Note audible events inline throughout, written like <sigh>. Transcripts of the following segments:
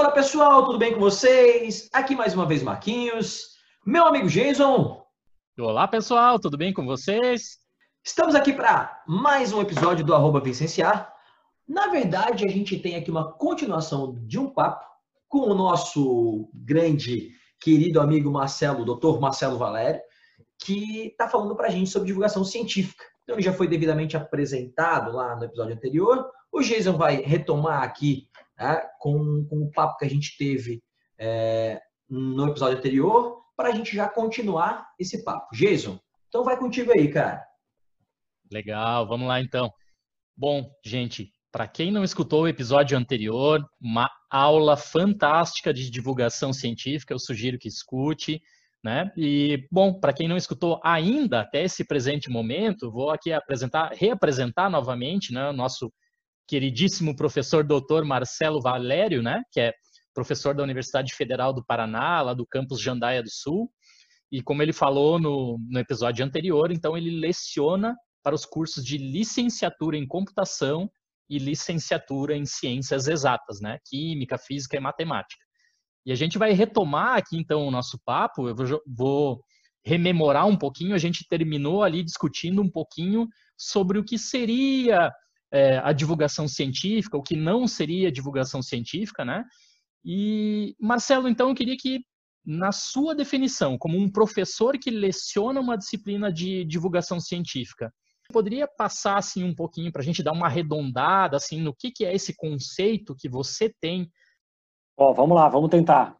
Fala pessoal, tudo bem com vocês? Aqui mais uma vez Marquinhos, meu amigo Jason. Olá pessoal, tudo bem com vocês? Estamos aqui para mais um episódio do Arroba Vicenciar. Na verdade, a gente tem aqui uma continuação de um papo com o nosso grande querido amigo Marcelo, doutor Marcelo Valério, que está falando para a gente sobre divulgação científica. Então, ele já foi devidamente apresentado lá no episódio anterior. O Jason vai retomar aqui né, com, com, o papo que a gente teve é, no episódio anterior, para a gente já continuar esse papo. Jason, então vai contigo aí, cara. Legal, vamos lá então. Bom, gente, para quem não escutou o episódio anterior, uma aula fantástica de divulgação científica, eu sugiro que escute. Né? E, bom, para quem não escutou ainda até esse presente momento, vou aqui apresentar, reapresentar novamente né, o nosso queridíssimo professor doutor Marcelo Valério, né, que é professor da Universidade Federal do Paraná, lá do campus Jandaia do Sul. E como ele falou no, no episódio anterior, então ele leciona para os cursos de licenciatura em computação e licenciatura em ciências exatas, né, química, física e matemática. E a gente vai retomar aqui então o nosso papo. Eu vou, vou rememorar um pouquinho. A gente terminou ali discutindo um pouquinho sobre o que seria é, a divulgação científica, o que não seria divulgação científica, né? E Marcelo, então eu queria que na sua definição, como um professor que leciona uma disciplina de divulgação científica, poderia passar assim um pouquinho para a gente dar uma arredondada assim no que, que é esse conceito que você tem Ó, vamos lá, vamos tentar.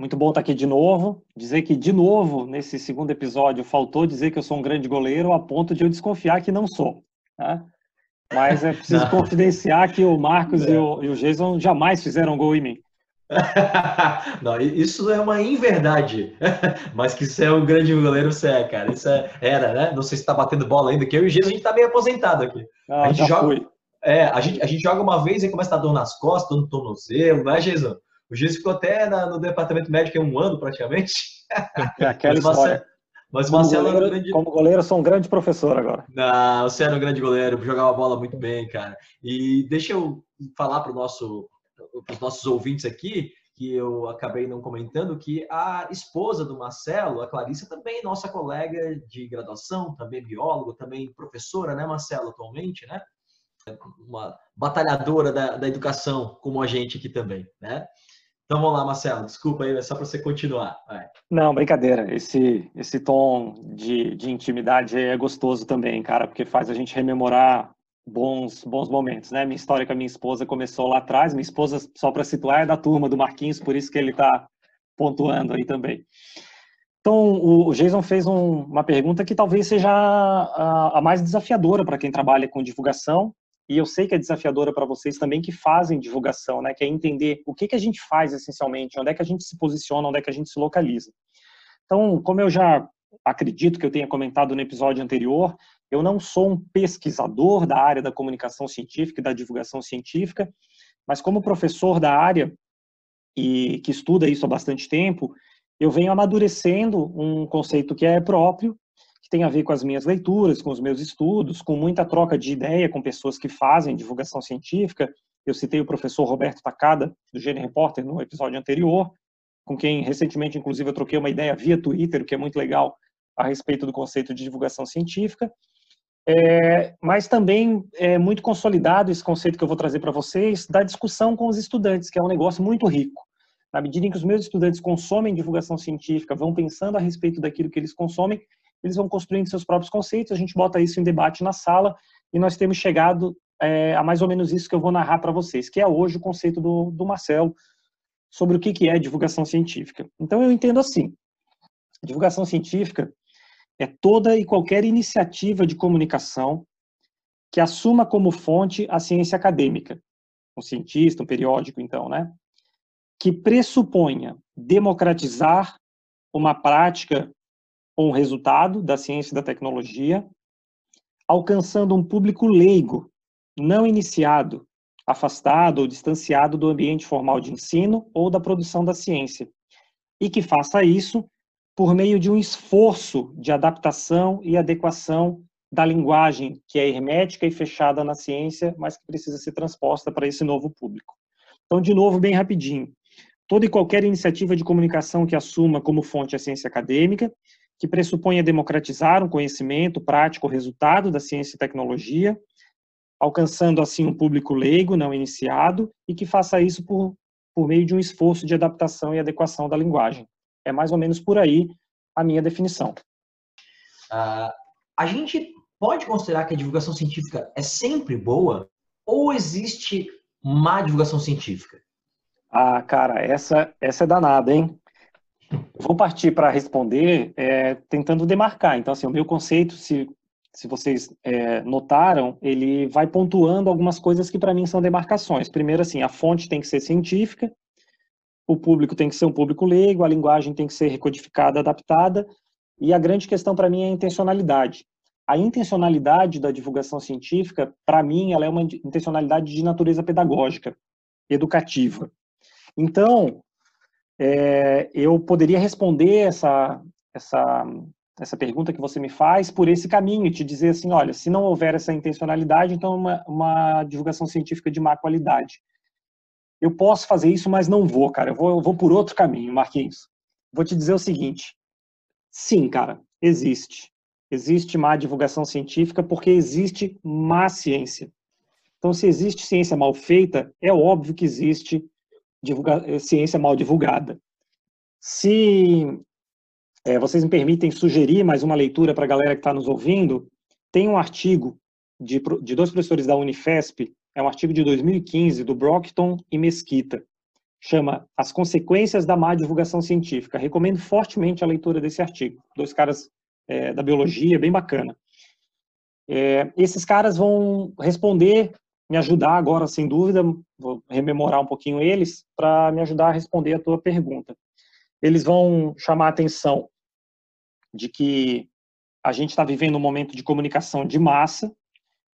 Muito bom estar aqui de novo. Dizer que, de novo, nesse segundo episódio, faltou dizer que eu sou um grande goleiro a ponto de eu desconfiar que não sou. Né? Mas é preciso não. confidenciar que o Marcos e o, e o Jason jamais fizeram gol em mim. <laughs> não, isso é uma inverdade. <laughs> Mas que você é um grande goleiro, você é, cara. Isso é, era, né? Não sei se está batendo bola ainda, que eu e o Jason a gente está meio aposentado aqui. Ah, a gente joga. Fui. É, a gente, a gente joga uma vez e começa a dar dor nas costas, dor no tornozelo, não é, Jason? O Giz ficou até na, no departamento médico em um ano, praticamente. É aquela história. Mas como Marcelo goleiro, grande... como goleiro, eu sou um grande professor agora. Não, você era um grande goleiro, jogava bola muito bem, cara. E deixa eu falar para nosso, os nossos ouvintes aqui, que eu acabei não comentando, que a esposa do Marcelo, a Clarissa, também nossa colega de graduação, também biólogo, também professora, né, Marcelo, atualmente, né? Uma batalhadora da, da educação, como a gente aqui também, né? Então vamos lá, Marcelo, desculpa aí, é só para você continuar. Vai. Não, brincadeira. Esse, esse tom de, de intimidade é gostoso também, cara, porque faz a gente rememorar bons, bons momentos, né? Minha história com a minha esposa começou lá atrás. Minha esposa, só para situar, é da turma do Marquinhos, por isso que ele está pontuando aí também. Então, o Jason fez um, uma pergunta que talvez seja a, a mais desafiadora para quem trabalha com divulgação e eu sei que é desafiadora para vocês também que fazem divulgação, né? Que é entender o que, que a gente faz essencialmente, onde é que a gente se posiciona, onde é que a gente se localiza. Então, como eu já acredito que eu tenha comentado no episódio anterior, eu não sou um pesquisador da área da comunicação científica e da divulgação científica, mas como professor da área e que estuda isso há bastante tempo, eu venho amadurecendo um conceito que é próprio que tem a ver com as minhas leituras, com os meus estudos, com muita troca de ideia com pessoas que fazem divulgação científica. Eu citei o professor Roberto Takada, do Gene Reporter, no episódio anterior, com quem recentemente, inclusive, eu troquei uma ideia via Twitter, o que é muito legal, a respeito do conceito de divulgação científica. É, mas também é muito consolidado esse conceito que eu vou trazer para vocês da discussão com os estudantes, que é um negócio muito rico. Na medida em que os meus estudantes consomem divulgação científica, vão pensando a respeito daquilo que eles consomem, eles vão construindo seus próprios conceitos, a gente bota isso em debate na sala e nós temos chegado é, a mais ou menos isso que eu vou narrar para vocês, que é hoje o conceito do, do Marcel sobre o que, que é divulgação científica. Então eu entendo assim, divulgação científica é toda e qualquer iniciativa de comunicação que assuma como fonte a ciência acadêmica, um cientista, um periódico, então, né? Que pressuponha democratizar uma prática um resultado da ciência e da tecnologia, alcançando um público leigo, não iniciado, afastado ou distanciado do ambiente formal de ensino ou da produção da ciência, e que faça isso por meio de um esforço de adaptação e adequação da linguagem que é hermética e fechada na ciência, mas que precisa ser transposta para esse novo público. Então, de novo, bem rapidinho. toda e qualquer iniciativa de comunicação que assuma como fonte a ciência acadêmica, que pressuponha democratizar um conhecimento prático resultado da ciência e tecnologia, alcançando assim um público leigo, não iniciado, e que faça isso por, por meio de um esforço de adaptação e adequação da linguagem. É mais ou menos por aí a minha definição. Uh, a gente pode considerar que a divulgação científica é sempre boa ou existe má divulgação científica? Ah, cara, essa, essa é danada, hein? Vou partir para responder é, tentando demarcar. Então, assim, o meu conceito, se, se vocês é, notaram, ele vai pontuando algumas coisas que para mim são demarcações. Primeiro, assim, a fonte tem que ser científica, o público tem que ser um público leigo, a linguagem tem que ser recodificada, adaptada, e a grande questão para mim é a intencionalidade. A intencionalidade da divulgação científica, para mim, ela é uma intencionalidade de natureza pedagógica, educativa. Então, é, eu poderia responder essa, essa, essa pergunta que você me faz por esse caminho, te dizer assim, olha, se não houver essa intencionalidade, então uma, uma divulgação científica de má qualidade. Eu posso fazer isso, mas não vou, cara. Eu vou, eu vou por outro caminho, Marquinhos. Vou te dizer o seguinte: sim, cara, existe. Existe má divulgação científica porque existe má ciência. Então, se existe ciência mal feita, é óbvio que existe divulga ciência mal divulgada. Se é, vocês me permitem sugerir mais uma leitura para a galera que está nos ouvindo, tem um artigo de, de dois professores da Unifesp, é um artigo de 2015, do Brockton e Mesquita, chama As Consequências da Má Divulgação Científica. Recomendo fortemente a leitura desse artigo. Dois caras é, da biologia, bem bacana. É, esses caras vão responder me ajudar agora, sem dúvida, vou rememorar um pouquinho eles, para me ajudar a responder a tua pergunta. Eles vão chamar a atenção de que a gente está vivendo um momento de comunicação de massa,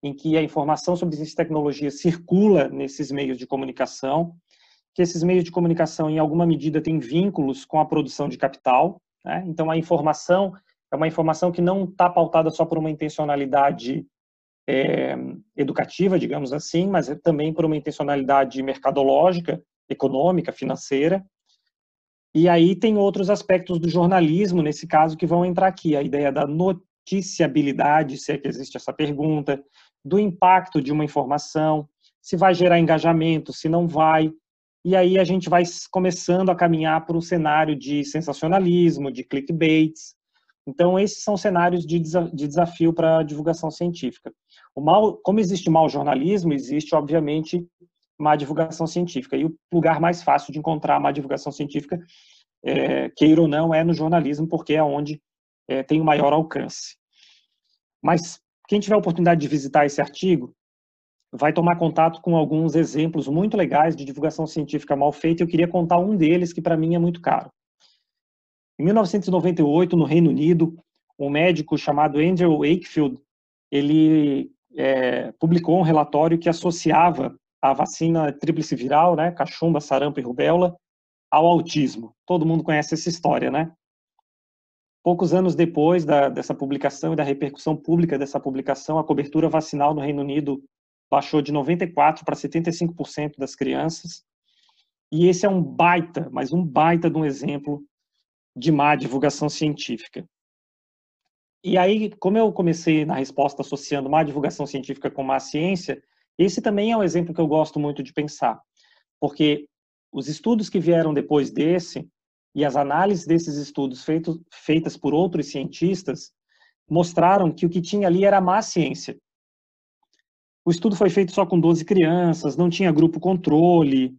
em que a informação sobre ciência e tecnologia circula nesses meios de comunicação, que esses meios de comunicação, em alguma medida, têm vínculos com a produção de capital. Né? Então, a informação é uma informação que não está pautada só por uma intencionalidade é, educativa, digamos assim, mas é também por uma intencionalidade mercadológica, econômica, financeira. E aí tem outros aspectos do jornalismo, nesse caso, que vão entrar aqui. A ideia da noticiabilidade, se é que existe essa pergunta, do impacto de uma informação, se vai gerar engajamento, se não vai. E aí a gente vai começando a caminhar para um cenário de sensacionalismo, de clickbaits, então, esses são cenários de, desafio para a divulgação científica. O mal, como existe mau jornalismo, existe, obviamente, má divulgação científica. E o lugar mais fácil de encontrar má divulgação científica, é, queira ou não, é no jornalismo, porque é onde é, tem o maior alcance. Mas quem tiver a oportunidade de visitar esse artigo, vai tomar contato com alguns exemplos muito legais de divulgação científica mal feita. Eu queria contar um deles que para mim é muito caro. Em 1998, no Reino Unido, um médico chamado Andrew Wakefield, ele é, publicou um relatório que associava a vacina tríplice viral, né, cachumba, sarampo e rubéola, ao autismo. Todo mundo conhece essa história, né? Poucos anos depois da, dessa publicação e da repercussão pública dessa publicação, a cobertura vacinal no Reino Unido baixou de 94% para 75% das crianças. E esse é um baita, mas um baita de um exemplo de má divulgação científica. E aí, como eu comecei na resposta associando má divulgação científica com má ciência, esse também é um exemplo que eu gosto muito de pensar, porque os estudos que vieram depois desse e as análises desses estudos feitos, feitas por outros cientistas mostraram que o que tinha ali era má ciência. O estudo foi feito só com 12 crianças, não tinha grupo controle,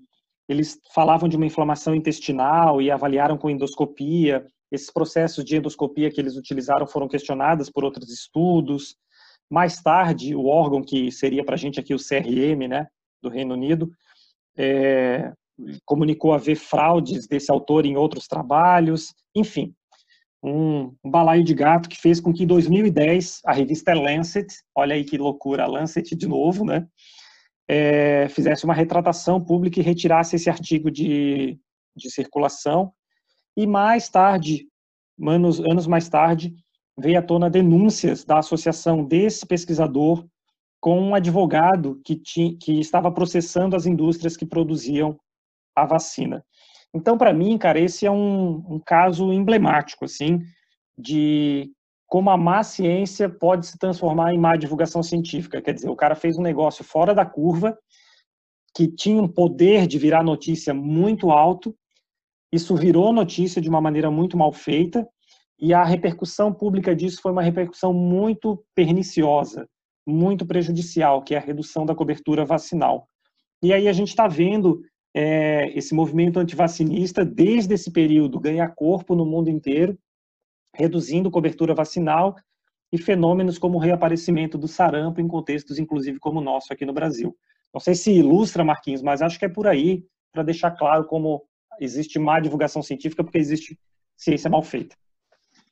eles falavam de uma inflamação intestinal e avaliaram com endoscopia. Esses processos de endoscopia que eles utilizaram foram questionados por outros estudos. Mais tarde, o órgão que seria para a gente aqui o CRM, né, do Reino Unido, é, comunicou haver fraudes desse autor em outros trabalhos. Enfim, um, balaio de gato que fez com que em 2010 a revista Lancet, olha aí que loucura, Lancet de novo, né, é, fizesse uma retratação pública e retirasse esse artigo de, de circulação. E mais tarde, anos, anos mais tarde, veio à tona denúncias da associação desse pesquisador com um advogado que, tinha, que estava processando as indústrias que produziam a vacina. Então, para mim, cara, esse é um, um caso emblemático, assim, de como a má ciência pode se transformar em má divulgação científica. Quer dizer, o cara fez um negócio fora da curva, que tinha um poder de virar notícia muito alto, isso virou notícia de uma maneira muito mal feita, e a repercussão pública disso foi uma repercussão muito perniciosa, muito prejudicial, que é a redução da cobertura vacinal. E aí a gente está vendo é, esse movimento antivacinista, desde esse período, ganhar corpo no mundo inteiro, reduzindo cobertura vacinal e fenômenos como o reaparecimento do sarampo em contextos, inclusive, como o nosso aqui no Brasil. Não sei se ilustra, Marquinhos, mas acho que é por aí, para deixar claro como existe má divulgação científica, porque existe ciência mal feita.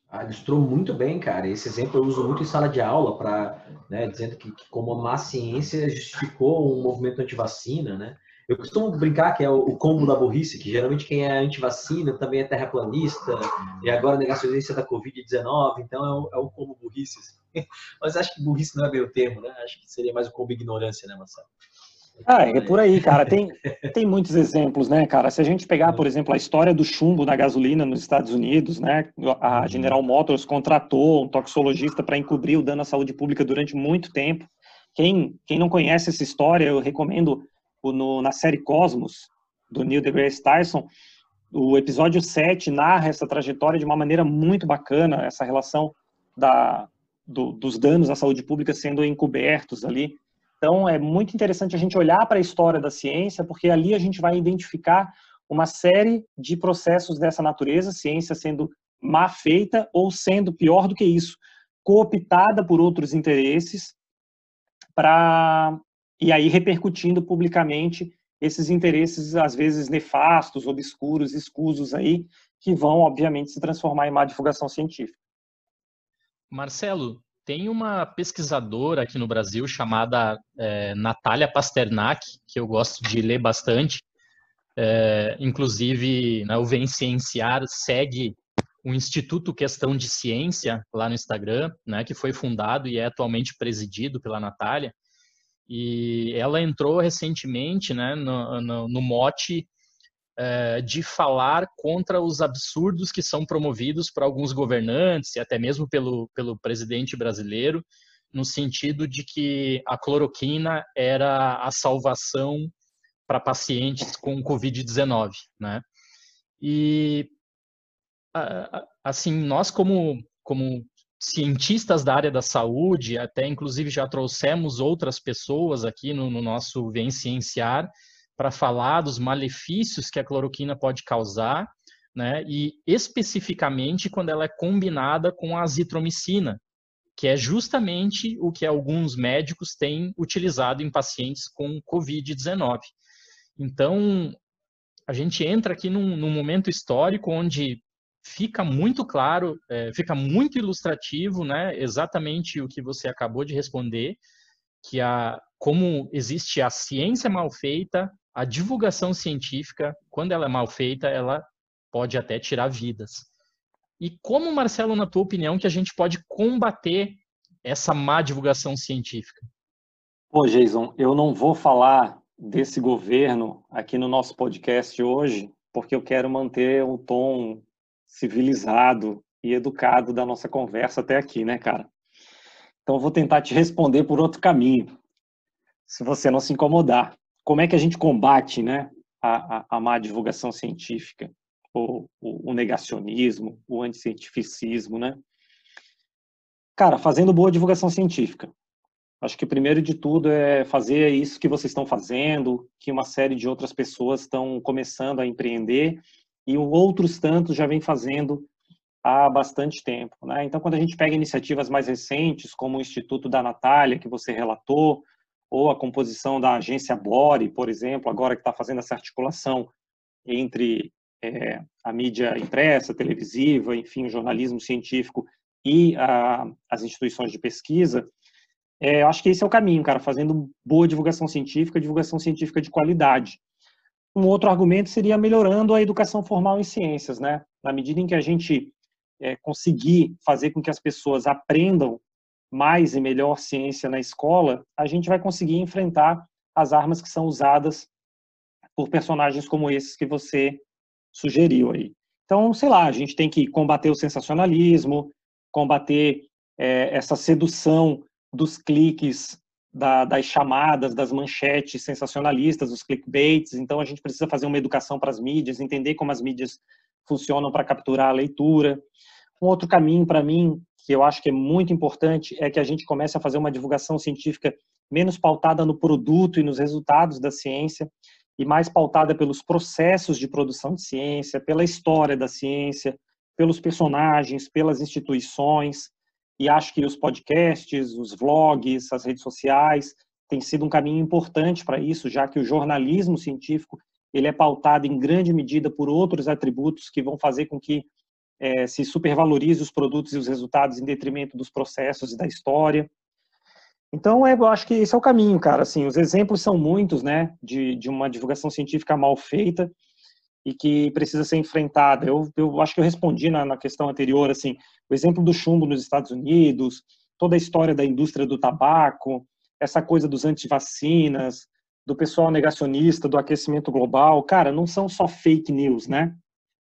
Ah, ilustrou muito bem, cara. Esse exemplo eu uso muito em sala de aula, para né, dizendo que, que, como a má ciência justificou um movimento anti-vacina, né? Eu costumo brincar que é o, combo da burrice, que geralmente quem é anti-vacina também é terraplanista, e agora negacionista da Covid-19, então é o, é o combo burrice. Assim. <laughs> Mas acho que burrice não é o termo, né? Acho que seria mais o combo ignorância, né, Marcelo? Ah, é por aí, cara. Tem, <laughs> tem muitos exemplos, né, cara? Se a gente pegar, por exemplo, a história do chumbo na gasolina nos Estados Unidos, né? A uhum. General Motors contratou um toxicologista para encobrir o dano à saúde pública durante muito tempo. Quem, quem não conhece essa história, eu recomendo no, na série Cosmos, do Neil deGrasse Tyson, o episódio 7 narra essa trajetória de uma maneira muito bacana, essa relação da, do, dos danos à saúde pública sendo encobertos ali. Então, é muito interessante a gente olhar para a história da ciência, porque ali a gente vai identificar uma série de processos dessa natureza, ciência sendo má feita ou sendo pior do que isso, cooptada por outros interesses para e aí repercutindo publicamente esses interesses, às vezes nefastos, obscuros, escusos aí, que vão, obviamente, se transformar em má divulgação científica. Marcelo, tem uma pesquisadora aqui no Brasil chamada é, Natália Pasternak, que eu gosto de ler bastante. É, inclusive, né, o Vem Cienciar segue o Instituto Questão de Ciência lá no Instagram, né, que foi fundado e é atualmente presidido pela Natália. E ela entrou recentemente né, no, no, no mote de falar contra os absurdos que são promovidos por alguns governantes e até mesmo pelo, pelo presidente brasileiro, no sentido de que a cloroquina era a salvação para pacientes com Covid-19, né? E assim, nós como como cientistas da área da saúde, até inclusive já trouxemos outras pessoas aqui no, no nosso Vem Cienciar para falar dos malefícios que a cloroquina pode causar, né? E especificamente quando ela é combinada com a azitromicina, que é justamente o que alguns médicos têm utilizado em pacientes com COVID-19. Então, a gente entra aqui num, num momento histórico onde fica muito claro, é, fica muito ilustrativo, né? Exatamente o que você acabou de responder, que a como existe a ciência mal feita, a divulgação científica, quando ela é mal feita, ela pode até tirar vidas. E como, Marcelo, na tua opinião, que a gente pode combater essa má divulgação científica? Pô, Jason, eu não vou falar desse governo aqui no nosso podcast hoje, porque eu quero manter um tom civilizado e educado da nossa conversa até aqui, né, cara? Então, eu vou tentar te responder por outro caminho, se você não se incomodar. Como é que a gente combate, né, a, a, a má divulgação científica, o, o, o negacionismo, o anticientificismo, né? Cara, fazendo boa divulgação científica. Acho que primeiro de tudo é fazer isso que vocês estão fazendo, que uma série de outras pessoas estão começando a empreender e outros tantos já vem fazendo há bastante tempo. Né? Então, quando a gente pega iniciativas mais recentes, como o Instituto da Natália, que você relatou, ou a composição da agência Bore, por exemplo, agora que está fazendo essa articulação entre é, a mídia impressa, televisiva, enfim, jornalismo científico e a, as instituições de pesquisa, é, eu acho que esse é o caminho, cara, fazendo boa divulgação científica, divulgação científica de qualidade. Um outro argumento seria melhorando a educação formal em ciências, né? Na medida em que a gente é, conseguir fazer com que as pessoas aprendam mais e melhor ciência na escola, a gente vai conseguir enfrentar as armas que são usadas por personagens como esses que você sugeriu aí. Então, sei lá, a gente tem que combater o sensacionalismo, combater é, essa sedução dos cliques, da, das chamadas, das manchetes sensacionalistas, os clickbaits. Então, a gente precisa fazer uma educação para as mídias, entender como as mídias funcionam para capturar a leitura. Um outro caminho, para mim, que eu acho que é muito importante, é que a gente comece a fazer uma divulgação científica menos pautada no produto e nos resultados da ciência, e mais pautada pelos processos de produção de ciência, pela história da ciência, pelos personagens, pelas instituições. E acho que os podcasts, os vlogs, as redes sociais têm sido um caminho importante para isso, já que o jornalismo científico ele é pautado em grande medida por outros atributos que vão fazer com que é, se supervalorize os produtos e os resultados em detrimento dos processos e da história. Então, é, eu acho que esse é o caminho, cara. Assim, os exemplos são muitos, né, de, de uma divulgação científica mal feita e que precisa ser enfrentada. Eu, eu acho que eu respondi na, na questão anterior, assim, o exemplo do chumbo nos Estados Unidos, toda a história da indústria do tabaco, essa coisa dos antivacinas, do pessoal negacionista, do aquecimento global, cara, não são só fake news, né?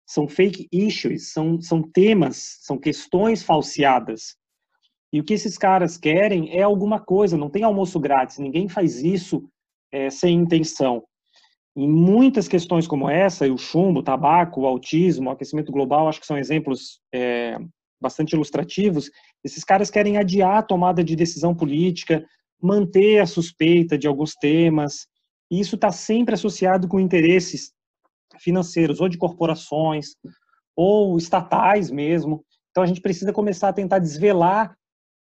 São fake issues, são, são temas, são questões falseadas e o que esses caras querem é alguma coisa, não tem almoço grátis, ninguém faz isso é, sem intenção. Em muitas questões como essa, o chumbo, o tabaco, o autismo, o aquecimento global, acho que são exemplos é, bastante ilustrativos. Esses caras querem adiar a tomada de decisão política, manter a suspeita de alguns temas, e isso está sempre associado com interesses financeiros, ou de corporações, ou estatais mesmo. Então a gente precisa começar a tentar desvelar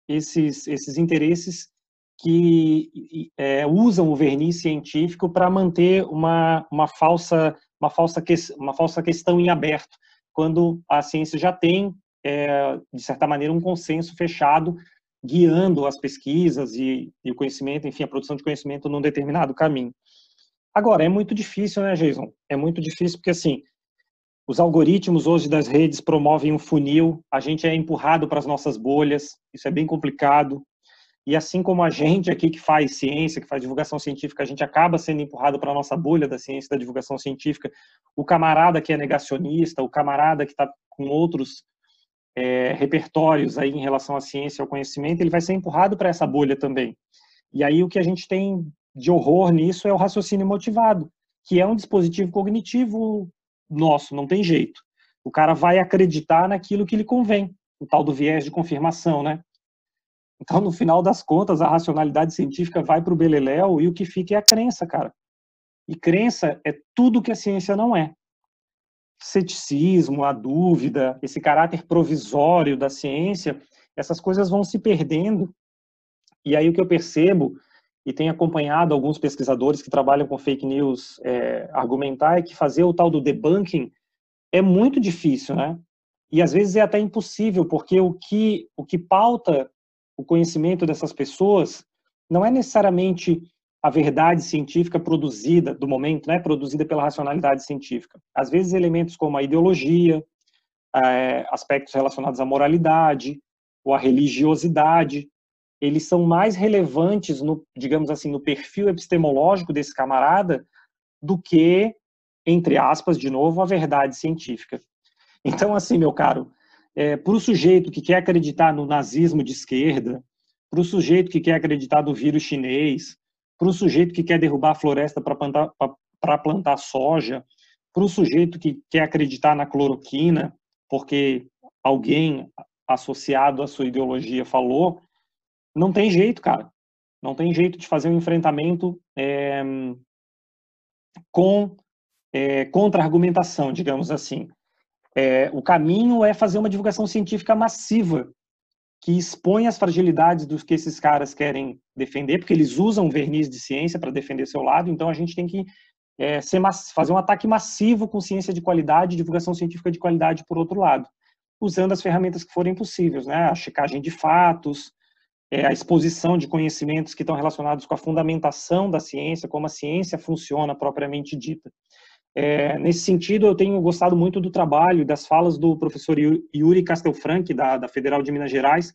esses, esses interesses que é, usam o verniz científico para manter uma, uma, falsa, uma, falsa que, uma falsa questão em aberto, quando a ciência já tem, é, de certa maneira, um consenso fechado guiando as pesquisas e, e, o conhecimento, enfim, a produção de conhecimento num determinado caminho. Agora, é muito difícil, né, Jason? É muito difícil porque, assim, os algoritmos hoje das redes promovem um funil, a gente é empurrado para as nossas bolhas, isso é bem complicado. E assim como a gente aqui que faz ciência, que faz divulgação científica, a gente acaba sendo empurrado para a nossa bolha da ciência da divulgação científica, o camarada que é negacionista, o camarada que está com outros é, repertórios aí em relação à ciência ao conhecimento, ele vai ser empurrado para essa bolha também. E aí o que a gente tem de horror nisso é o raciocínio motivado, que é um dispositivo cognitivo nosso, não tem jeito. O cara vai acreditar naquilo que lhe convém, o tal do viés de confirmação, né? Então, no final das contas, a racionalidade científica vai para o beleléu e o que fica é a crença, cara. E crença é tudo que a ciência não é. Ceticismo, a dúvida, esse caráter provisório da ciência, essas coisas vão se perdendo. E aí o que eu percebo e tem acompanhado alguns pesquisadores que trabalham com fake news é, argumentar é que fazer o tal do debunking é muito difícil, né? E às vezes é até impossível, porque o que, o que pauta o conhecimento dessas pessoas não é necessariamente a verdade científica produzida do momento, né? Produzida pela racionalidade científica. Às vezes elementos como a ideologia, é, aspectos relacionados à moralidade ou à religiosidade eles são mais relevantes no, digamos assim, no perfil epistemológico desse camarada do que, entre aspas, de novo, a verdade científica. Então, assim, meu caro, é, para o sujeito que quer acreditar no nazismo de esquerda, para o sujeito que quer acreditar no vírus chinês, para o sujeito que quer derrubar a floresta para plantar, plantar soja, para o sujeito que quer acreditar na cloroquina, porque alguém associado à sua ideologia falou, não tem jeito, cara. Não tem jeito de fazer um enfrentamento é, com é, contra-argumentação, digamos assim. É, o caminho é fazer uma divulgação científica massiva que expõe as fragilidades dos que esses caras querem defender, porque eles usam verniz de ciência para defender seu lado, então a gente tem que é, fazer um ataque massivo com ciência de qualidade, divulgação científica de qualidade por outro lado, usando as ferramentas que forem possíveis, né? a checagem de fatos, é, a exposição de conhecimentos que estão relacionados com a fundamentação da ciência, como a ciência funciona propriamente dita. É, nesse sentido, eu tenho gostado muito do trabalho, das falas do professor Yuri Castelfranc, da, da Federal de Minas Gerais,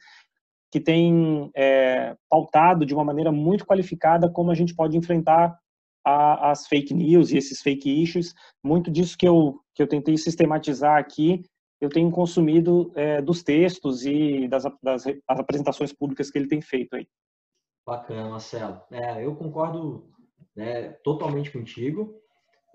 que tem é, pautado de uma maneira muito qualificada como a gente pode enfrentar às fake news e esses fake issues. Muito disso que eu, que eu tentei sistematizar aqui, eu tenho consumido é, dos textos e das, das, das, apresentações públicas que ele tem feito aí. Bacana, Marcelo. É, eu concordo né, totalmente contigo.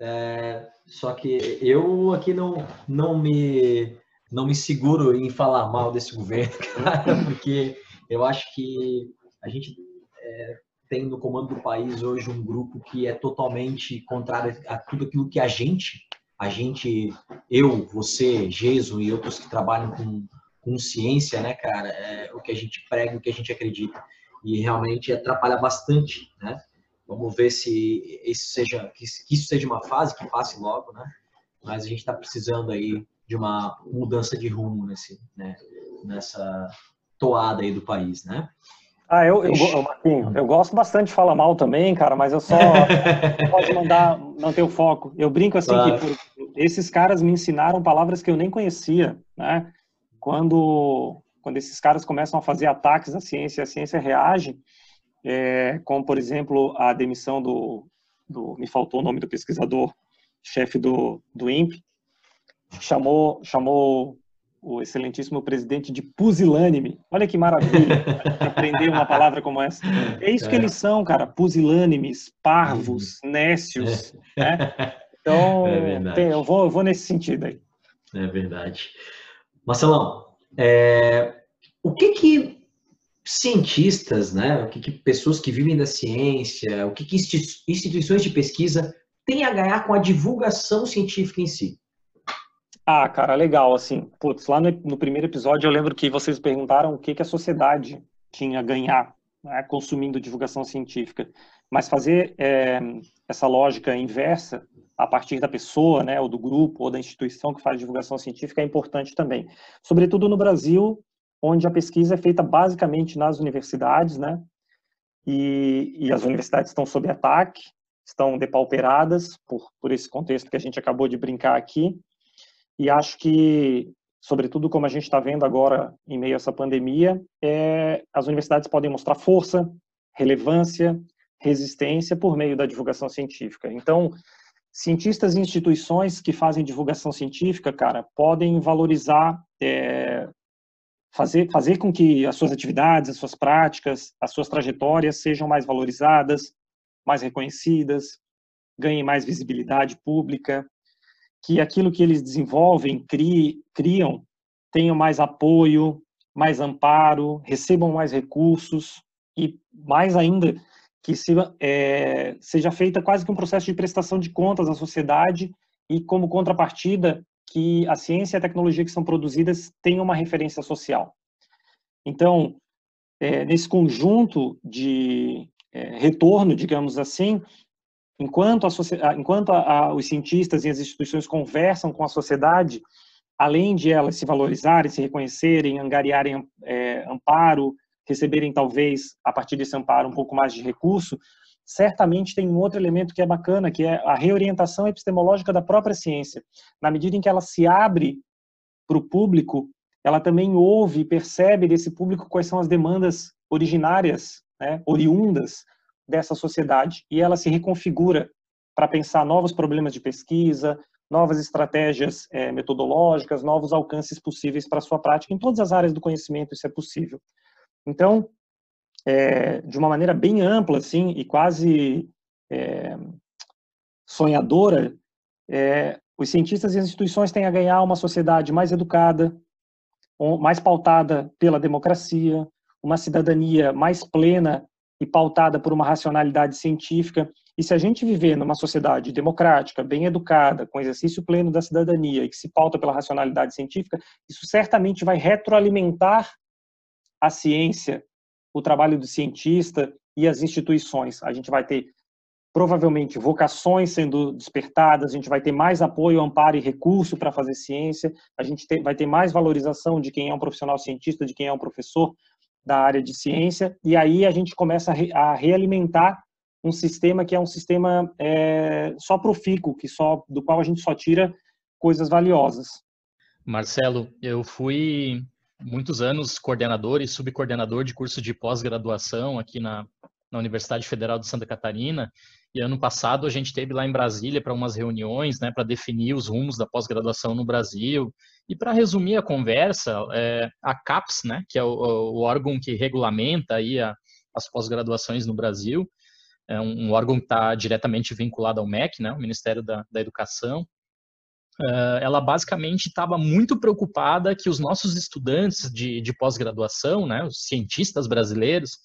É, só que eu aqui não, não, me, não me seguro em falar mal desse governo, <laughs> cara, porque eu acho que a gente é, tem no comando do país hoje um grupo que é totalmente contrário a tudo aquilo que a gente, a gente, eu, você, Geso e outros que trabalham com, com ciência, né, cara, é o que a gente prega, o que a gente acredita. E realmente atrapalha bastante, né? Vamos ver se isso seja, que isso seja uma fase que passe logo, né? Mas a gente está precisando aí de uma mudança de rumo nesse, né? nessa toada aí do país, né? Ah, eu, eu, eu, eu gosto bastante de falar mal também, cara, mas eu só <laughs> pode mandar não ter o foco. Eu brinco assim claro. que esses caras me ensinaram palavras que eu nem conhecia, né? Quando quando esses caras começam a fazer ataques à ciência, a ciência reage, é, como por exemplo a demissão do, do, me faltou o nome do pesquisador chefe do do INPE, chamou chamou o excelentíssimo presidente de pusilânime. Olha que maravilha <laughs> aprender uma palavra como essa. É isso que é. eles são, cara, pusilânimes, parvos, uhum. nécios, né? <laughs> Então, é tem, eu, vou, eu vou nesse sentido aí. É verdade. Marcelão, é, o que que cientistas, né, o que, que pessoas que vivem da ciência, o que, que instituições de pesquisa têm a ganhar com a divulgação científica em si? Ah, cara, legal, assim, putz, lá no, no primeiro episódio eu lembro que vocês perguntaram o que, que a sociedade tinha a ganhar né, consumindo divulgação científica, mas fazer é, essa lógica inversa a partir da pessoa, né, ou do grupo, ou da instituição que faz divulgação científica é importante também. Sobretudo no Brasil, onde a pesquisa é feita basicamente nas universidades, né? E, e as universidades estão sob ataque, estão depauperadas por, por esse contexto que a gente acabou de brincar aqui. E acho que, sobretudo como a gente está vendo agora em meio a essa pandemia, é, as universidades podem mostrar força, relevância, resistência por meio da divulgação científica. Então, cientistas e instituições que fazem divulgação científica, cara, podem valorizar é, fazer, fazer com que as suas atividades, as suas práticas, as suas trajetórias sejam mais valorizadas, mais reconhecidas, ganhem mais visibilidade pública, que aquilo que eles desenvolvem, cri, criam, tenham mais apoio, mais amparo, recebam mais recursos e, mais ainda, que se, é, seja feita quase que um processo de prestação de contas à sociedade e, como contrapartida, que a ciência e a tecnologia que são produzidas tenham uma referência social. Então, é, nesse conjunto de é, retorno, digamos assim, enquanto, a, enquanto a, a, os cientistas e as instituições conversam com a sociedade, além de elas se valorizarem, se reconhecerem, angariarem é, amparo, receberem talvez a partir desse amparo um pouco mais de recurso, certamente tem um outro elemento que é bacana, que é a reorientação epistemológica da própria ciência. Na medida em que ela se abre para o público, ela também ouve e percebe desse público quais são as demandas originárias, né, oriundas dessa sociedade, e ela se reconfigura para pensar novos problemas de pesquisa, novas estratégias é, metodológicas, novos alcances possíveis para a sua prática. Em todas as áreas do conhecimento isso é possível. Então, é, de uma maneira bem ampla, assim, e quase é, sonhadora, é, os cientistas e as instituições têm a ganhar uma sociedade mais educada, mais pautada pela democracia, uma cidadania mais plena e pautada por uma racionalidade científica. E se a gente viver numa sociedade democrática, bem educada, com exercício pleno da cidadania e que se pauta pela racionalidade científica, isso certamente vai retroalimentar a ciência o trabalho do cientista e as instituições. A gente vai ter provavelmente vocações sendo despertadas, a gente vai ter mais apoio, amparo e recurso para fazer ciência, a gente vai ter mais valorização de quem é um profissional cientista, de quem é um professor da área de ciência, e aí a gente começa a, re, a realimentar um sistema que é um sistema é, só profícuo, que só do qual a gente só tira coisas valiosas. Marcelo, eu fui muitos anos coordenador e subcoordenador de curso de pós-graduação aqui na, na Universidade Federal de Santa Catarina. E ano passado a gente teve lá em Brasília para umas reuniões, né, para definir os rumos da pós-graduação no Brasil. E para resumir a conversa, é, a CAPES, né, que é o, o órgão que regulamenta aí a, as pós-graduações no Brasil, é um, um órgão que está diretamente vinculado ao MEC, né, o Ministério da, da Educação. Uh, ela basicamente estava muito preocupada que os nossos estudantes de, de pós-graduação, né, os cientistas brasileiros,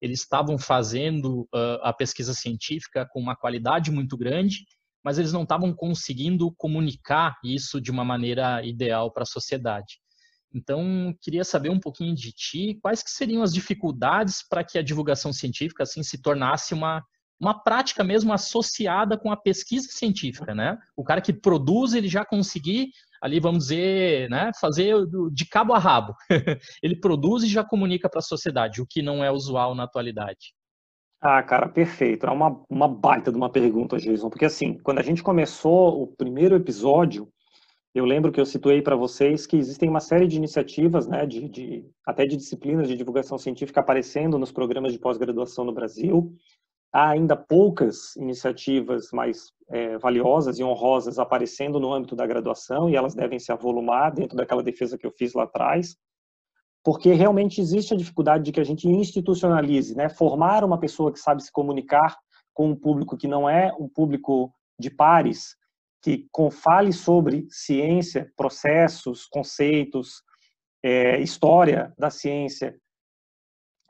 eles estavam fazendo uh, a pesquisa científica com uma qualidade muito grande, mas eles não estavam conseguindo comunicar isso de uma maneira ideal para a sociedade. Então, queria saber um pouquinho de ti, quais que seriam as dificuldades para que a divulgação científica assim se tornasse uma uma prática mesmo associada com a pesquisa científica, né? O cara que produz, ele já conseguir ali, vamos dizer, né, fazer de cabo a rabo. <laughs> ele produz e já comunica para a sociedade, o que não é usual na atualidade. Ah, cara, perfeito. É uma, uma baita de uma pergunta, Jason, porque assim, quando a gente começou o primeiro episódio, eu lembro que eu situei para vocês que existem uma série de iniciativas, né, de, de, até de disciplinas de divulgação científica aparecendo nos programas de pós-graduação no Brasil. Há ainda poucas iniciativas mais é, valiosas e honrosas aparecendo no âmbito da graduação e elas devem se avolumar dentro daquela defesa que eu fiz lá atrás, porque realmente existe a dificuldade de que a gente institucionalize, né, formar uma pessoa que sabe se comunicar com um público que não é um público de pares, que fale sobre ciência, processos, conceitos, é, história da ciência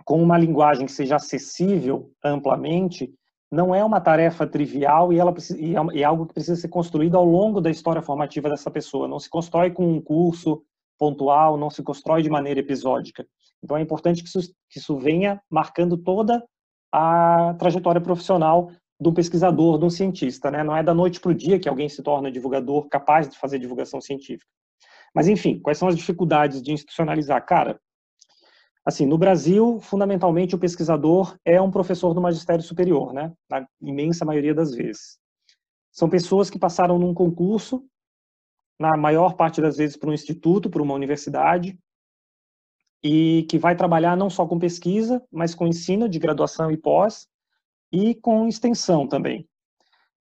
com uma linguagem que seja acessível amplamente, não é uma tarefa trivial e, ela, e é, é algo que precisa ser construído ao longo da história formativa dessa pessoa. Não se constrói com um curso pontual, não se constrói de maneira episódica. Então é importante que isso, que isso venha marcando toda a trajetória profissional um pesquisador, de um cientista. Né? Não é da noite para o dia que alguém se torna divulgador capaz de fazer divulgação científica. Mas, enfim, quais são as dificuldades de institucionalizar? Cara, Assim, no Brasil, fundamentalmente, o pesquisador é um professor do magistério superior, né? Na imensa maioria das vezes. São pessoas que passaram num concurso, na maior parte das vezes para um instituto, para uma universidade, e que vai trabalhar não só com pesquisa, mas com ensino de graduação e pós, e com extensão também.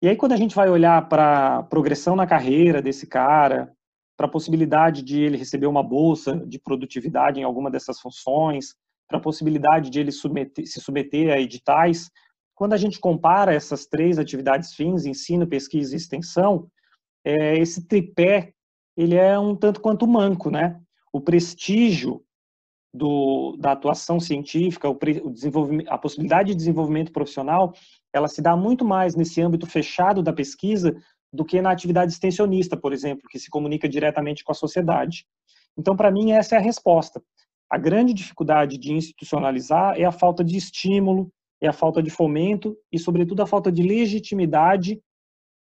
E aí, quando a gente vai olhar para a progressão na carreira desse cara, para a possibilidade de ele receber uma bolsa de produtividade em alguma dessas funções, para a possibilidade de ele submeter, se submeter a editais. Quando a gente compara essas três atividades fins, ensino, pesquisa e extensão, é, esse tripé ele é um tanto quanto manco, né? O prestígio do, da atuação científica, o, o desenvolvimento, a possibilidade de desenvolvimento profissional, ela se dá muito mais nesse âmbito fechado da pesquisa do que na atividade extensionista, por exemplo, que se comunica diretamente com a sociedade. Então, para mim, essa é a resposta. A grande dificuldade de institucionalizar é a falta de estímulo, é a falta de fomento e, sobretudo, a falta de legitimidade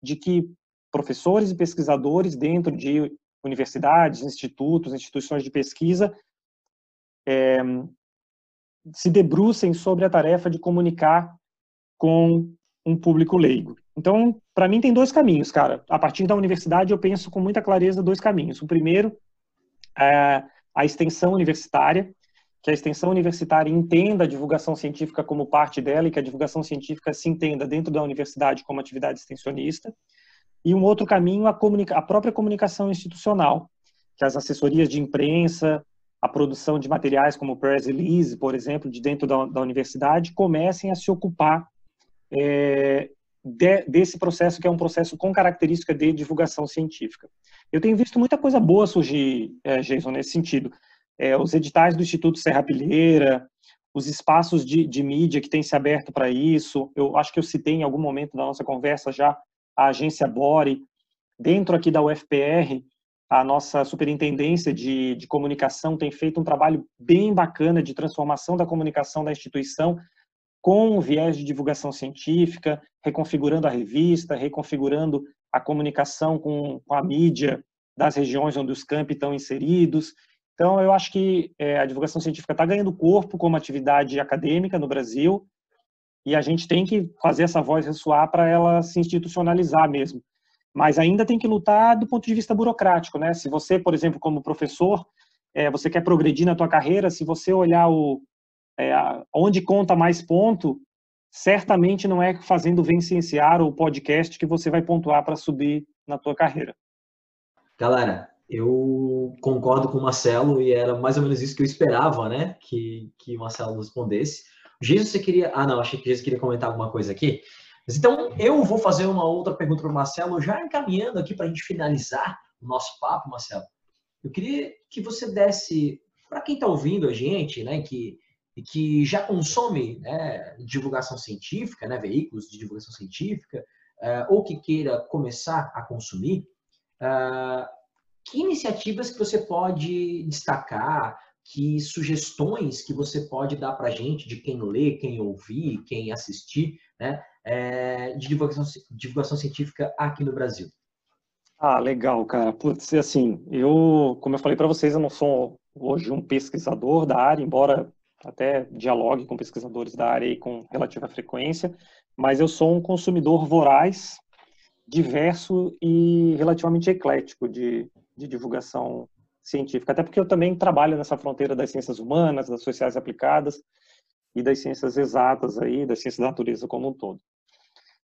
de que professores e pesquisadores dentro de universidades, institutos, instituições de pesquisa é, se debrucem sobre a tarefa de comunicar com um público leigo. Então, para mim tem dois caminhos, cara. A partir da universidade eu penso com muita clareza dois caminhos. O primeiro é a extensão universitária, que a extensão universitária entenda a divulgação científica como parte dela e que a divulgação científica se entenda dentro da universidade como atividade extensionista. E um outro caminho, a, a própria comunicação institucional, que as assessorias de imprensa, a produção de materiais como press release, por exemplo, de dentro da, da universidade, comecem a se ocupar é, de, desse processo, que é um processo com característica de divulgação científica. Eu tenho visto muita coisa boa surgir, é, Jason, nesse sentido. É, os editais do Instituto Serra Pilheira, os espaços de, de mídia que têm se aberto para isso. Eu acho que eu citei em algum momento da nossa conversa já a agência Bore. Dentro aqui da UFPR, a nossa superintendência de, de comunicação tem feito um trabalho bem bacana de transformação da comunicação da instituição com o viés de divulgação científica, reconfigurando a revista, reconfigurando a comunicação com, com a mídia das regiões onde os campi estão inseridos. Então, eu acho que é, a divulgação científica está ganhando corpo como atividade acadêmica no Brasil e a gente tem que fazer essa voz ressoar para ela se institucionalizar mesmo. Mas ainda tem que lutar do ponto de vista burocrático, né? Se você, por exemplo, como professor, é, você quer progredir na tua carreira, se você olhar o, é, onde conta mais ponto, certamente não é fazendo Vencenciar o podcast que você vai pontuar para subir na tua carreira. Galera, eu concordo com o Marcelo e era mais ou menos isso que eu esperava, né? Que, que o Marcelo respondesse. Jesus, você queria. Ah, não, achei que Jesus queria comentar alguma coisa aqui. Mas então eu vou fazer uma outra pergunta para o Marcelo, já encaminhando aqui para a gente finalizar o nosso papo, Marcelo. Eu queria que você desse, para quem está ouvindo a gente, né, que, que já consome né, divulgação científica, né, veículos de divulgação científica, uh, ou que queira começar a consumir, uh, que iniciativas que você pode destacar, que sugestões que você pode dar para a gente de quem lê, quem ouvir, quem assistir, né, é, de divulgação, divulgação científica aqui no Brasil? Ah, legal, cara. Putz, assim, eu, como eu falei para vocês, eu não sou hoje um pesquisador da área, embora até dialogue com pesquisadores da área com relativa frequência, mas eu sou um consumidor voraz, diverso e relativamente eclético de, de divulgação científica, até porque eu também trabalho nessa fronteira das ciências humanas, das sociais aplicadas e das ciências exatas aí, das ciências da natureza como um todo.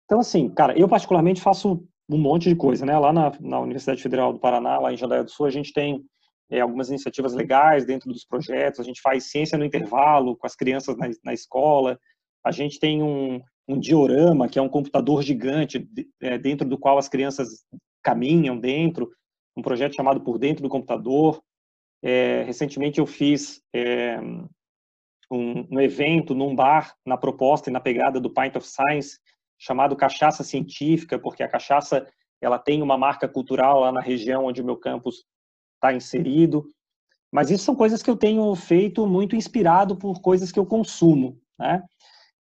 Então, assim, cara, eu particularmente faço um monte de coisa, né? Lá na, na Universidade Federal do Paraná, lá em Jandaia do Sul, a gente tem é, algumas iniciativas legais dentro dos projetos, a gente faz ciência no intervalo com as crianças na, na escola, a gente tem um, um diorama, que é um computador gigante é, dentro do qual as crianças caminham dentro, um projeto chamado Por Dentro do Computador. É, recentemente eu fiz é, um, um, evento num bar na proposta e na pegada do Pint of Science, chamado Cachaça Científica, porque a cachaça ela tem uma marca cultural lá na região onde o meu campus está inserido. Mas isso são coisas que eu tenho feito muito inspirado por coisas que eu consumo, né?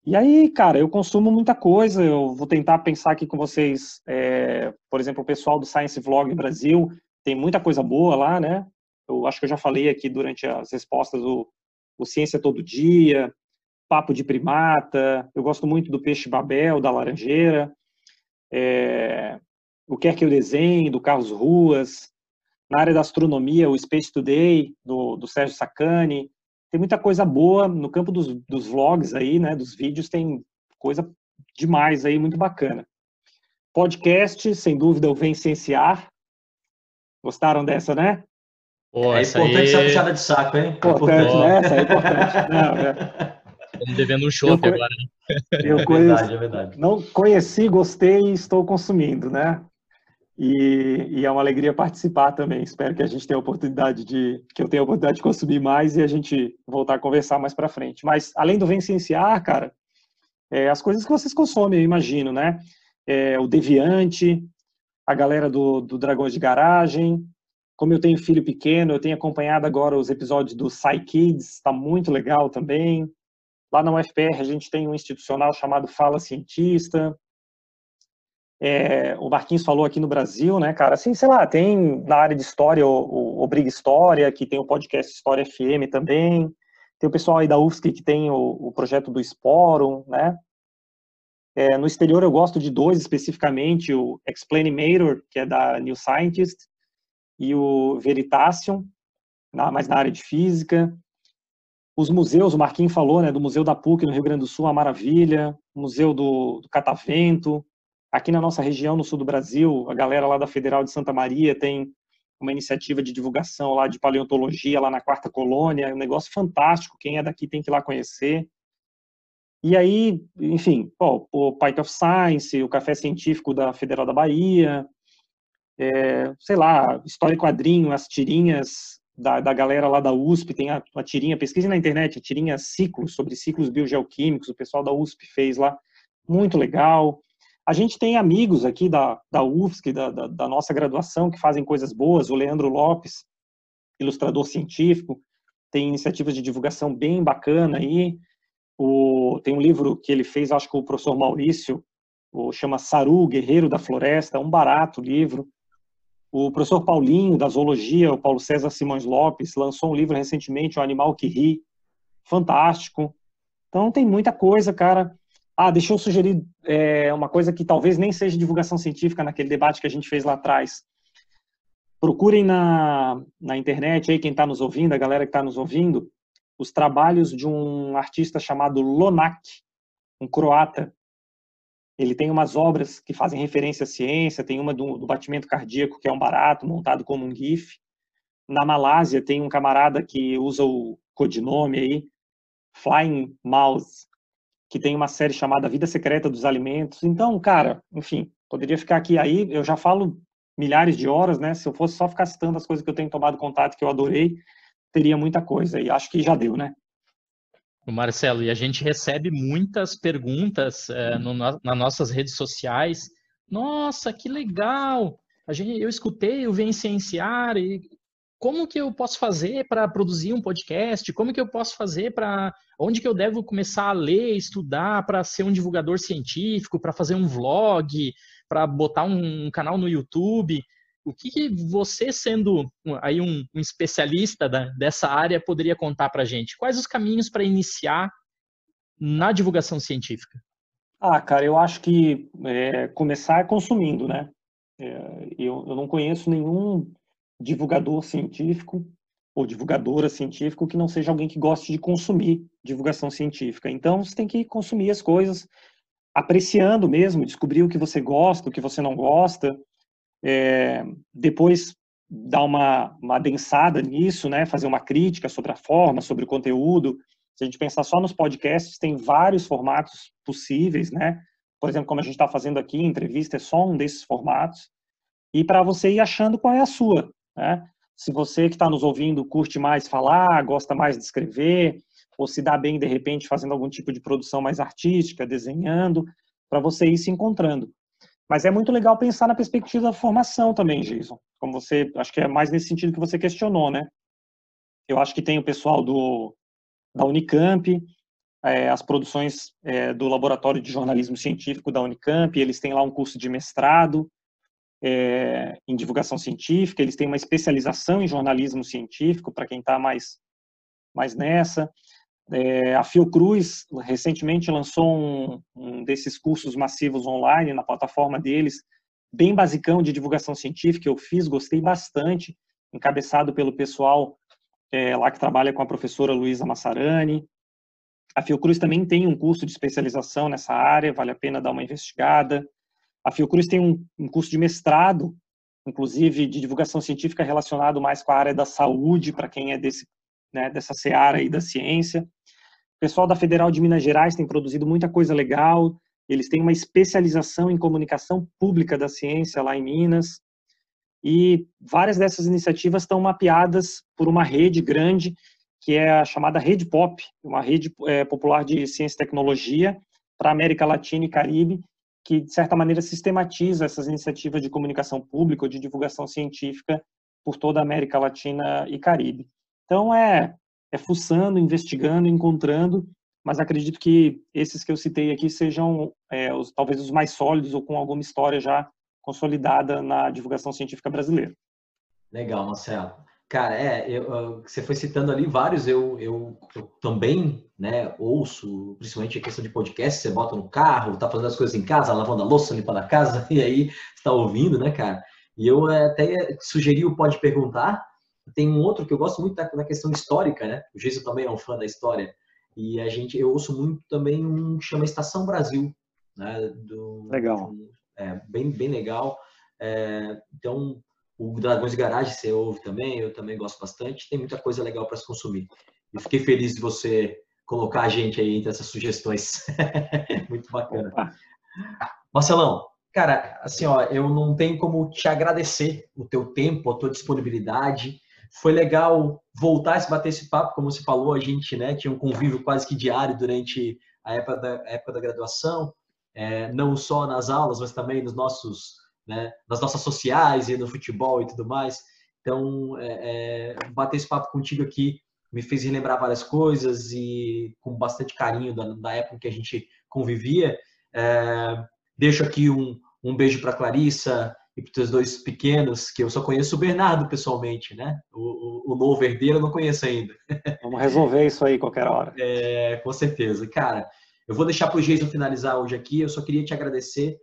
E aí, cara, eu consumo muita coisa. Eu vou tentar pensar aqui com vocês, é, por exemplo, o pessoal do Science Vlog Brasil tem muita coisa boa lá, né? Eu acho que eu já falei aqui durante as respostas o, o Ciência Todo Dia, Papo de Primata. Eu gosto muito do Peixe Babel, da Laranjeira. É, o Quer Que Eu Desenhe, do Carlos Ruas. Na área da astronomia, o Space Today, do, do Sérgio Sacani tem muita coisa boa no campo dos, dos vlogs aí, né, dos vídeos, tem coisa demais aí, muito bacana. Podcast, sem dúvida, o Vencenciar. Gostaram dessa, né? Pô, é importante aí... essa puxada de saco, hein? Importante, né? Essa é importante. <laughs> Não, é... Estamos devendo um show agora, né? Eu é verdade, é verdade. Não conheci, gostei e estou consumindo, né? E, e, é uma alegria participar também. Espero que a gente tenha a oportunidade de que eu tenha a oportunidade de consumir mais e a gente voltar a conversar mais para frente. Mas além do Vencenciar, cara, é, as coisas que vocês consomem, eu imagino, né? É, o Deviante, a galera do, do Dragões de Garagem. Como eu tenho filho pequeno, eu tenho acompanhado agora os episódios do PsyKids, está muito legal também. Lá na UFPR a gente tem um institucional chamado Fala Cientista, é, o Marquinhos falou aqui no Brasil, né, cara? Assim, sei lá, tem na área de história o, o, História, que tem o podcast História FM também. Tem o pessoal aí da UFSC que tem o, o projeto do Sporum, né? É, no exterior eu gosto de dois especificamente, o Explainimator, que é da New Scientist, e o Veritasium, na, mais na área de física. Os museus, o Marquinhos falou, né, do Museu da PUC no Rio Grande do Sul, a maravilha, Museu do, do Catavento, Aqui na nossa região, no sul do Brasil, a galera lá da Federal de Santa Maria tem uma iniciativa de divulgação lá de paleontologia, lá na Quarta Colônia, é um negócio fantástico, quem é daqui tem que ir lá conhecer. E aí, enfim, pô, o Python of Science, o Café Científico da Federal da Bahia, é, sei lá, História e Quadrinho, as tirinhas da, da galera lá da USP, tem a, uma tirinha, pesquise na internet, a tirinha Ciclos, sobre ciclos biogeoquímicos, o pessoal da USP fez lá, muito legal. A gente tem amigos aqui da, da UFSC, da, da, da nossa graduação, que fazem coisas boas. O Leandro Lopes, ilustrador científico, tem iniciativas de divulgação bem bacana aí. O, tem um livro que ele fez, acho que o professor Maurício, o, chama Saru, Guerreiro da Floresta, um barato livro. O professor Paulinho, da Zoologia, o Paulo César Simões Lopes, lançou um livro recentemente, O Animal que Ri, fantástico. Então tem muita coisa, cara. Ah, deixa eu sugerir é, uma coisa que talvez nem seja divulgação científica naquele debate que a gente fez lá atrás. Procurem na, na internet aí, quem está nos ouvindo, a galera que está nos ouvindo, os trabalhos de um artista chamado Lonak. um croata. Ele tem umas obras que fazem referência à ciência, tem uma do, do batimento cardíaco, que é um barato montado como um GIF. Na Malásia tem um camarada que usa o codinome aí, Flying Mouse, que tem uma série chamada Vida Secreta dos Alimentos. Então, cara, enfim, poderia ficar aqui aí, eu já falo milhares de horas, né? Se eu fosse só ficar citando as coisas que eu tenho tomado contato, que eu adorei, teria muita coisa. E acho que já deu, né? Marcelo, e a gente recebe muitas perguntas é, no, nas nossas redes sociais. Nossa, que legal! A gente, eu escutei o Vencienciar e como que eu posso fazer para produzir um podcast? Como que eu posso fazer para onde que eu devo começar a ler, estudar para ser um divulgador científico, para fazer um vlog, para botar um, canal no YouTube? O que, que você, sendo aí um, um especialista da, dessa área, poderia contar para gente? Quais os caminhos para iniciar na divulgação científica? Ah, cara, eu acho que é, começar consumindo, né? É, eu, eu não conheço nenhum divulgador científico ou divulgadora científica que não seja alguém que goste de consumir divulgação científica. Então, você tem que consumir as coisas apreciando mesmo, descobrir o que você gosta, o que você não gosta, é, depois dar uma, uma adensada nisso, né, fazer uma crítica sobre a forma, sobre o conteúdo. Se a gente pensar só nos podcasts, tem vários formatos possíveis, né? Por exemplo, como a gente está fazendo aqui, entrevista é só um desses formatos. E para você ir achando qual é a sua. Né? Se você que está nos ouvindo curte mais falar, gosta mais de escrever, ou se dá bem, de repente, fazendo algum tipo de produção mais artística, desenhando, para você ir se encontrando. Mas é muito legal pensar na perspectiva da formação também, Jason. Como você, acho que é mais nesse sentido que você questionou, né? Eu acho que tem o pessoal do, da Unicamp, é, as produções é, do Laboratório de Jornalismo Científico da Unicamp, eles têm lá um curso de mestrado, é, em divulgação científica, eles têm uma especialização em jornalismo científico, para quem está mais, mais nessa. É, a Fiocruz recentemente lançou um, um, desses cursos massivos online na plataforma deles, bem basicão de divulgação científica, eu fiz, gostei bastante, encabeçado pelo pessoal é, lá que trabalha com a professora Luísa Massarani. A Fiocruz também tem um curso de especialização nessa área, vale a pena dar uma investigada. A Fiocruz tem um, um curso de mestrado, inclusive de divulgação científica relacionado mais com a área da saúde, para quem é desse, né, dessa seara aí da ciência. O pessoal da Federal de Minas Gerais tem produzido muita coisa legal, eles têm uma especialização em comunicação pública da ciência lá em Minas, e várias dessas iniciativas estão mapeadas por uma rede grande, que é a chamada Rede Pop, uma rede é, popular de ciência e tecnologia para América Latina e Caribe, que, de certa maneira, sistematiza essas iniciativas de comunicação pública ou de divulgação científica por toda a América Latina e Caribe. Então, é, é fuçando, investigando, encontrando, mas acredito que esses que eu citei aqui sejam é, os, talvez os mais sólidos ou com alguma história já consolidada na divulgação científica brasileira. Legal, Marcelo. Cara, é, eu, você foi citando ali vários, eu, eu, eu, também né, ouço, principalmente a questão de podcast, você bota no carro, tá fazendo as coisas em casa, lavando a louça, limpando a casa, <laughs> e aí está ouvindo, né, cara? E eu até sugeri o Pode Perguntar, tem um outro que eu gosto muito da, da questão histórica, né? O Geiso também é um fã da história, e a gente, eu ouço muito também um que chama Estação Brasil, né? Do, legal. é, bem, bem legal. É, então, o Dragões de Garagem você ouve também, eu também gosto bastante. Tem muita coisa legal para se consumir. E fiquei feliz de você colocar a gente aí entre essas sugestões. <laughs> Muito bacana. Opa. Marcelão, cara, assim, ó, eu não tenho como te agradecer o teu tempo, a tua disponibilidade. Foi legal voltar a se bater esse papo, como você falou, a gente né, tinha um convívio quase que diário durante a época da, a época da graduação, é, não só nas aulas, mas também nos nossos né, nas nossas sociais e no futebol e tudo mais. Então, é, é, bater esse papo contigo aqui me fez relembrar várias coisas e com bastante carinho da, da época que a gente convivia. É, deixo aqui um, um beijo para Clarissa e para os dois pequenos, que eu só conheço o Bernardo pessoalmente, né? O, o, o novo herdeiro eu não conheço ainda. Vamos resolver isso aí qualquer hora. É, com certeza. Cara, eu vou deixar para o Jason finalizar hoje aqui. Eu só queria te agradecer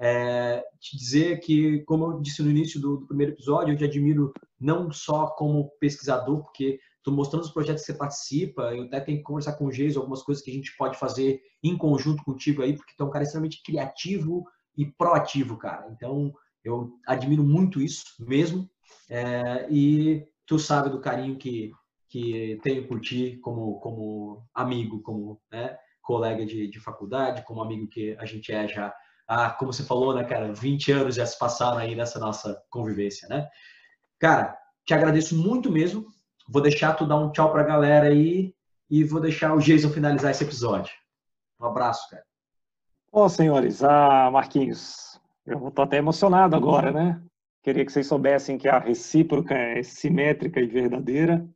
é, te dizer que, como eu disse no início do, do, primeiro episódio, eu te admiro não só como pesquisador, porque tô mostrando os projetos que você participa, eu até tenho que conversar com o Geis algumas coisas que a gente pode fazer em conjunto contigo aí, porque tu é um cara extremamente criativo e proativo, cara. Então, eu admiro muito isso mesmo, é, e tu sabe do carinho que, que tenho por ti como, como amigo, como né, colega de, de faculdade, como amigo que a gente é já há, como você falou, né, cara, 20 anos já se passaram aí nessa nossa convivência, né? Cara, te agradeço muito mesmo. Vou deixar tu dar um tchau pra galera aí e vou deixar o Jason finalizar esse episódio. Um abraço, cara. Bom, senhores, ah, Marquinhos, eu tô até emocionado agora, né? Queria que vocês soubessem que a recíproca é simétrica e verdadeira.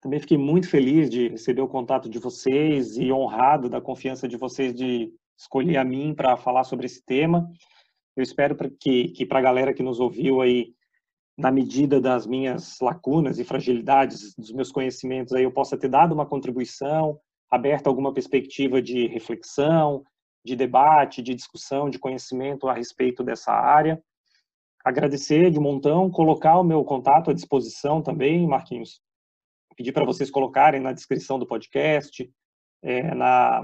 Também fiquei muito feliz de receber o contato de vocês e honrado da confiança de vocês de escolher a mim para falar sobre esse tema. Eu espero que, que para a galera que nos ouviu aí, na medida das minhas lacunas e fragilidades, dos meus conhecimentos, aí eu possa ter dado uma contribuição, aberto alguma perspectiva de reflexão, de debate, de discussão, de conhecimento a respeito dessa área. Agradecer de montão, colocar o meu contato à disposição também, Marquinhos. Pedir para vocês colocarem na descrição do podcast, é, na,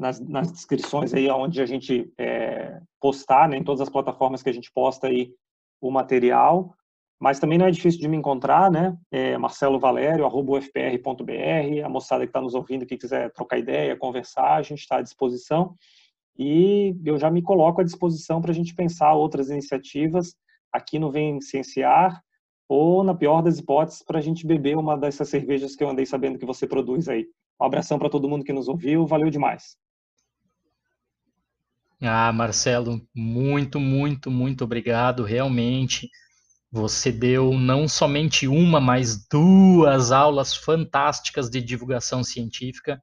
nas, nas descrições aí onde a gente é, postar, né, em todas as plataformas que a gente posta aí o material, mas também não é difícil de me encontrar, né, é Marcelo Valério, arroba ufpr.br, a moçada que está nos ouvindo, que quiser trocar ideia, conversar, a gente está à disposição, e eu já me coloco à disposição para a gente pensar outras iniciativas aqui no Vem Cienciar, ou, na pior das hipóteses, para a gente beber uma dessas cervejas que eu andei sabendo que você produz aí. Um abração para todo mundo que nos ouviu, valeu demais. Ah, Marcelo, muito, muito, muito obrigado. Realmente, você deu não somente uma, mas duas aulas fantásticas de divulgação científica.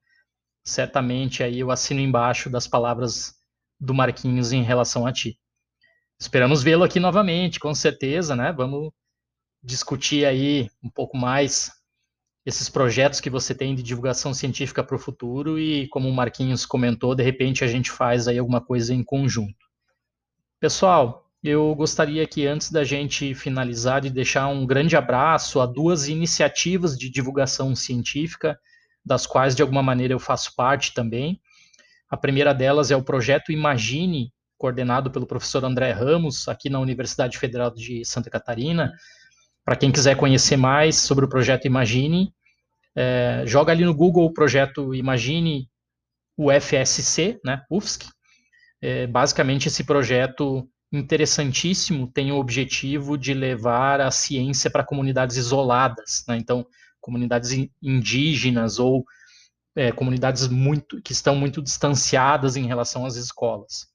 Certamente aí eu assino embaixo das palavras do Marquinhos em relação a ti. Esperamos vê-lo aqui novamente, com certeza, né? Vamos discutir aí um pouco mais esses projetos que você tem de divulgação científica para o futuro e, como o Marquinhos comentou, de repente a gente faz aí alguma coisa em conjunto. Pessoal, eu gostaria que antes da gente finalizar de deixar um grande abraço a duas iniciativas de divulgação científica, das quais de alguma maneira eu faço parte também. A primeira delas é o projeto Imagine, coordenado pelo professor André Ramos, aqui na Universidade Federal de Santa Catarina. Para quem quiser conhecer mais sobre o projeto Imagine, é, joga ali no Google o projeto Imagine UFSC, né, UFSC. É, basicamente, esse projeto interessantíssimo tem o objetivo de levar a ciência para comunidades isoladas, né? então comunidades indígenas ou é, comunidades muito que estão muito distanciadas em relação às escolas.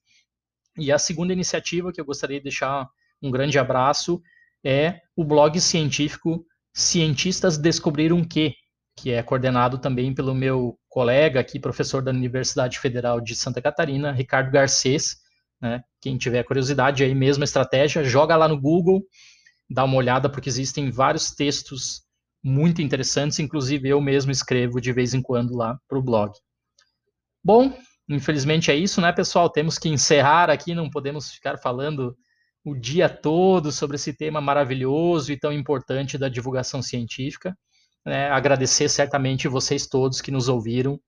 E a segunda iniciativa que eu gostaria de deixar um grande abraço é o blog científico Cientistas Descobriram Que, que é coordenado também pelo meu colega aqui, professor da Universidade Federal de Santa Catarina, Ricardo Garcês. Né? Quem tiver curiosidade, aí mesma estratégia, joga lá no Google, dá uma olhada, porque existem vários textos muito interessantes, inclusive eu mesmo escrevo de vez em quando lá para o blog. Bom, infelizmente é isso, né, pessoal? Temos que encerrar aqui, não podemos ficar falando o dia todo sobre esse tema maravilhoso e tão importante da divulgação científica né, agradecer certamente vocês todos que nos ouviram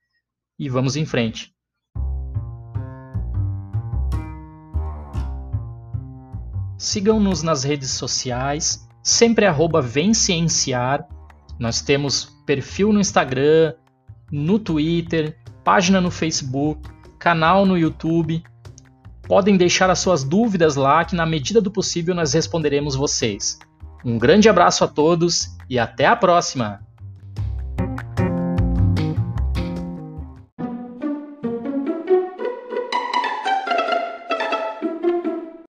e vamos em frente. Sigam-nos nas redes sociais, sempre arroba Vencienciar. Nós temos perfil no Instagram, no Twitter, página no Facebook, canal no YouTube. Podem deixar as suas dúvidas lá que na medida do possível nós responderemos vocês. Um grande abraço a todos e até a próxima!